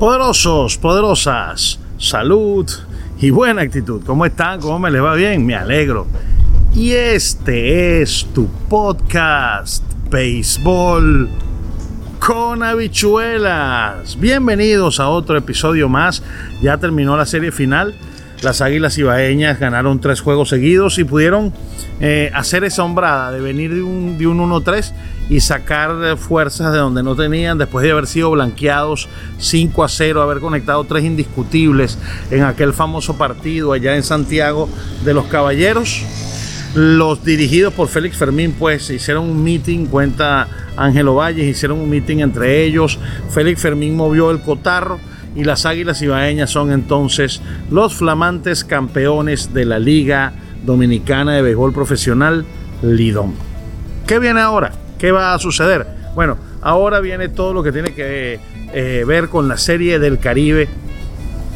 Poderosos, poderosas, salud y buena actitud. ¿Cómo están? ¿Cómo me les va bien? Me alegro. Y este es tu podcast, Béisbol con habichuelas. Bienvenidos a otro episodio más. Ya terminó la serie final. Las Águilas Ibaeñas ganaron tres juegos seguidos y pudieron eh, hacer esa hombrada de venir de un, un 1-3 y sacar fuerzas de donde no tenían después de haber sido blanqueados 5 a 0, haber conectado tres indiscutibles en aquel famoso partido allá en Santiago de los Caballeros. Los dirigidos por Félix Fermín pues hicieron un meeting, cuenta Ángelo Valles, hicieron un meeting entre ellos. Félix Fermín movió el cotarro y las Águilas Ibaeñas son entonces los flamantes campeones de la Liga Dominicana de Béisbol Profesional, Lidón. ¿Qué viene ahora? ¿Qué va a suceder? Bueno, ahora viene todo lo que tiene que eh, ver con la Serie del Caribe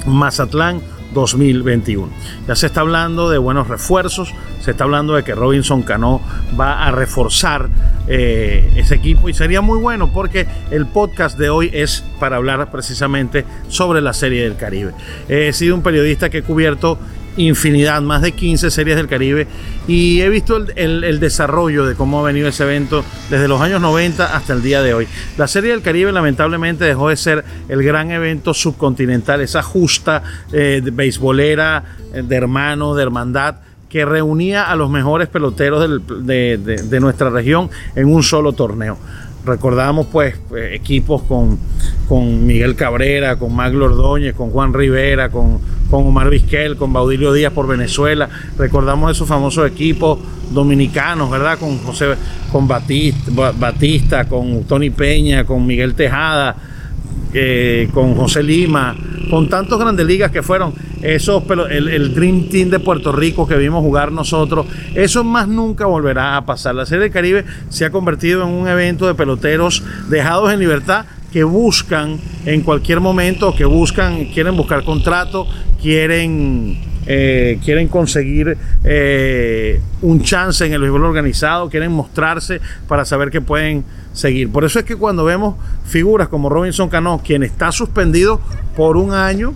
Mazatlán 2021. Ya se está hablando de buenos refuerzos, se está hablando de que Robinson Cano va a reforzar eh, ese equipo y sería muy bueno porque el podcast de hoy es para hablar precisamente sobre la Serie del Caribe. He sido un periodista que he cubierto infinidad, más de 15 series del Caribe y he visto el, desarrollo de cómo ha venido ese evento desde los años 90 hasta el día de hoy. La Serie del Caribe lamentablemente dejó de ser el gran evento subcontinental, esa justa eh, beisbolera, eh, de hermano, de hermandad que reunía a los mejores peloteros de, nuestra región en un solo torneo. Recordamos pues eh, equipos con, con Miguel Cabrera, con Maglo Ordóñez, con Juan Rivera, con con Omar Vizquel, con Baudilio Díaz por Venezuela. Recordamos esos famosos equipos dominicanos, ¿verdad? Con José, con Batista, Batista con Tony Peña, con Miguel Tejada, eh, con José Lima, con tantos grandes ligas que fueron esos, el, el Dream Team de Puerto Rico que vimos jugar nosotros, eso más nunca volverá a pasar. La Serie del Caribe se ha convertido en un evento de peloteros dejados en libertad que buscan en cualquier momento, que buscan, quieren buscar contrato, quieren, eh, quieren conseguir eh, un chance en el béisbol organizado, quieren mostrarse para saber que pueden seguir. Por eso es que cuando vemos figuras como Robinson Cano, quien está suspendido por un año,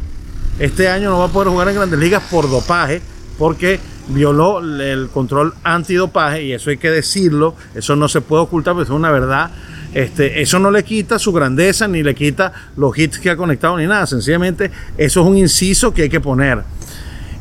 este año no va a poder jugar en grandes ligas por dopaje, porque violó el control antidopaje, y eso hay que decirlo, eso no se puede ocultar, porque es una verdad este, eso no le quita su grandeza, ni le quita los hits que ha conectado, ni nada. Sencillamente, eso es un inciso que hay que poner.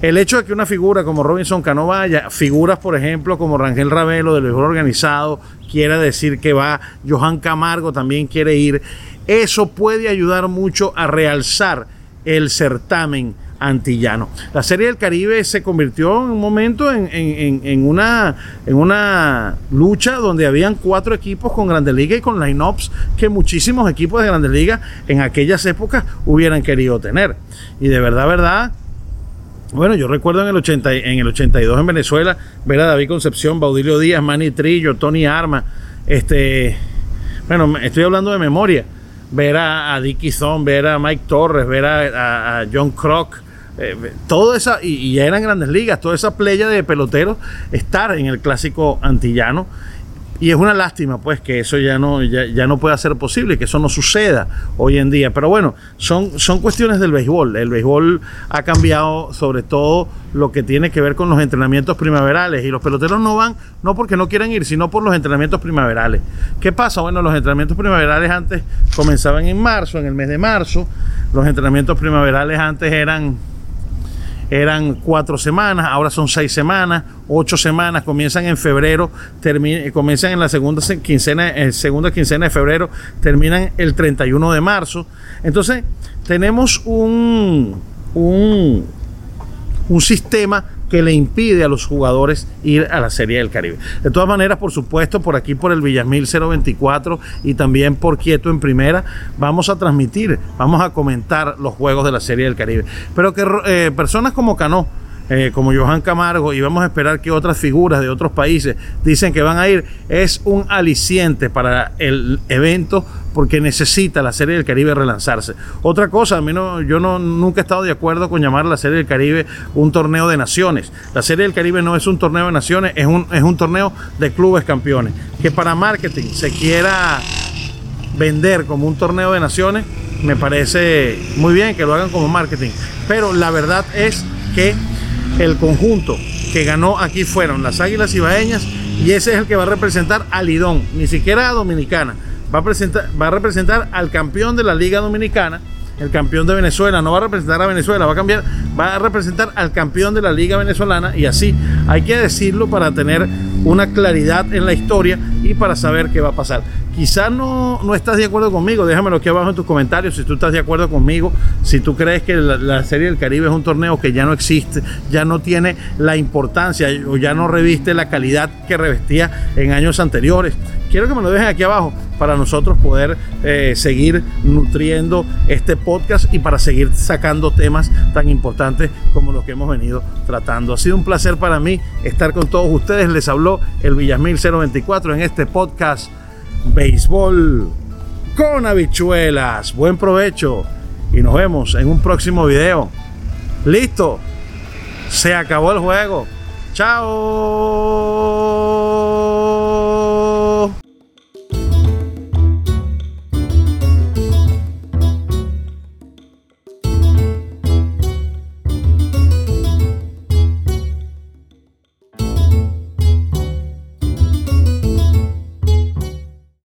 El hecho de que una figura como Robinson Cano vaya, figuras por ejemplo como Rangel Ravelo del mejor organizado, quiera decir que va, Johan Camargo también quiere ir, eso puede ayudar mucho a realzar el certamen antillano. La Serie del Caribe se convirtió en un momento en, una, en una lucha donde habían cuatro equipos con Grandes Ligas y con line-ups que muchísimos equipos de Grandes Ligas en aquellas épocas hubieran querido tener. Y de verdad, verdad, bueno, yo recuerdo en el, 80, en el 82 en Venezuela ver a David Concepción, Baudilio Díaz, Manny Trillo, Tony Arma, este, bueno, estoy hablando de memoria, ver a, Dickie Zone, ver a Mike Torres, ver a, a John Crock, eh, toda esa, y, ya eran grandes ligas, toda esa playa de peloteros estar en el clásico antillano. Y es una lástima, pues, que eso ya no, ya, no pueda ser posible, que eso no suceda hoy en día. Pero bueno, son, son cuestiones del béisbol. El béisbol ha cambiado sobre todo lo que tiene que ver con los entrenamientos primaverales. Y los peloteros no van, no porque no quieran ir, sino por los entrenamientos primaverales. ¿Qué pasa? Bueno, los entrenamientos primaverales antes comenzaban en marzo, en el mes de marzo. Los entrenamientos primaverales antes eran eran cuatro semanas, ahora son seis semanas, ocho semanas, comienzan en febrero, comienzan en la segunda quincena, en segunda quincena de febrero, terminan el 31 de marzo. Entonces, tenemos un, un, un sistema que le impide a los jugadores ir a la Serie del Caribe. De todas maneras, por supuesto, por aquí por el Villamil 024 y también por Quieto en Primera, vamos a transmitir, vamos a comentar los juegos de la Serie del Caribe. Pero que eh, personas como Cano, eh, como Johan Camargo, y vamos a esperar que otras figuras de otros países dicen que van a ir, es un aliciente para el evento porque necesita la Serie del Caribe relanzarse. Otra cosa, a mí no, yo no, nunca he estado de acuerdo con llamar la Serie del Caribe un torneo de naciones. La Serie del Caribe no es un torneo de naciones, es un, es un torneo de clubes campeones. Que para marketing se quiera vender como un torneo de naciones, me parece muy bien que lo hagan como marketing. Pero la verdad es que el conjunto que ganó aquí fueron las Águilas Ibaeñas y ese es el que va a representar a Lidón, ni siquiera a Dominicana. Va a, va a representar al campeón de la Liga Dominicana, el campeón de Venezuela, no va a representar a Venezuela, va a cambiar, va a representar al campeón de la Liga Venezolana y así hay que decirlo para tener una claridad en la historia y para saber qué va a pasar. Quizás no, no estás de acuerdo conmigo, déjamelo aquí abajo en tus comentarios si tú estás de acuerdo conmigo, si tú crees que la, la, Serie del Caribe es un torneo que ya no existe, ya no tiene la importancia o ya no reviste la calidad que revestía en años anteriores. Quiero que me lo dejen aquí abajo para nosotros poder eh, seguir nutriendo este podcast y para seguir sacando temas tan importantes como los que hemos venido tratando. Ha sido un placer para mí estar con todos ustedes. Les habló el Villasmil 024 en este podcast Béisbol con habichuelas. Buen provecho y nos vemos en un próximo video. Listo. Se acabó el juego. Chao.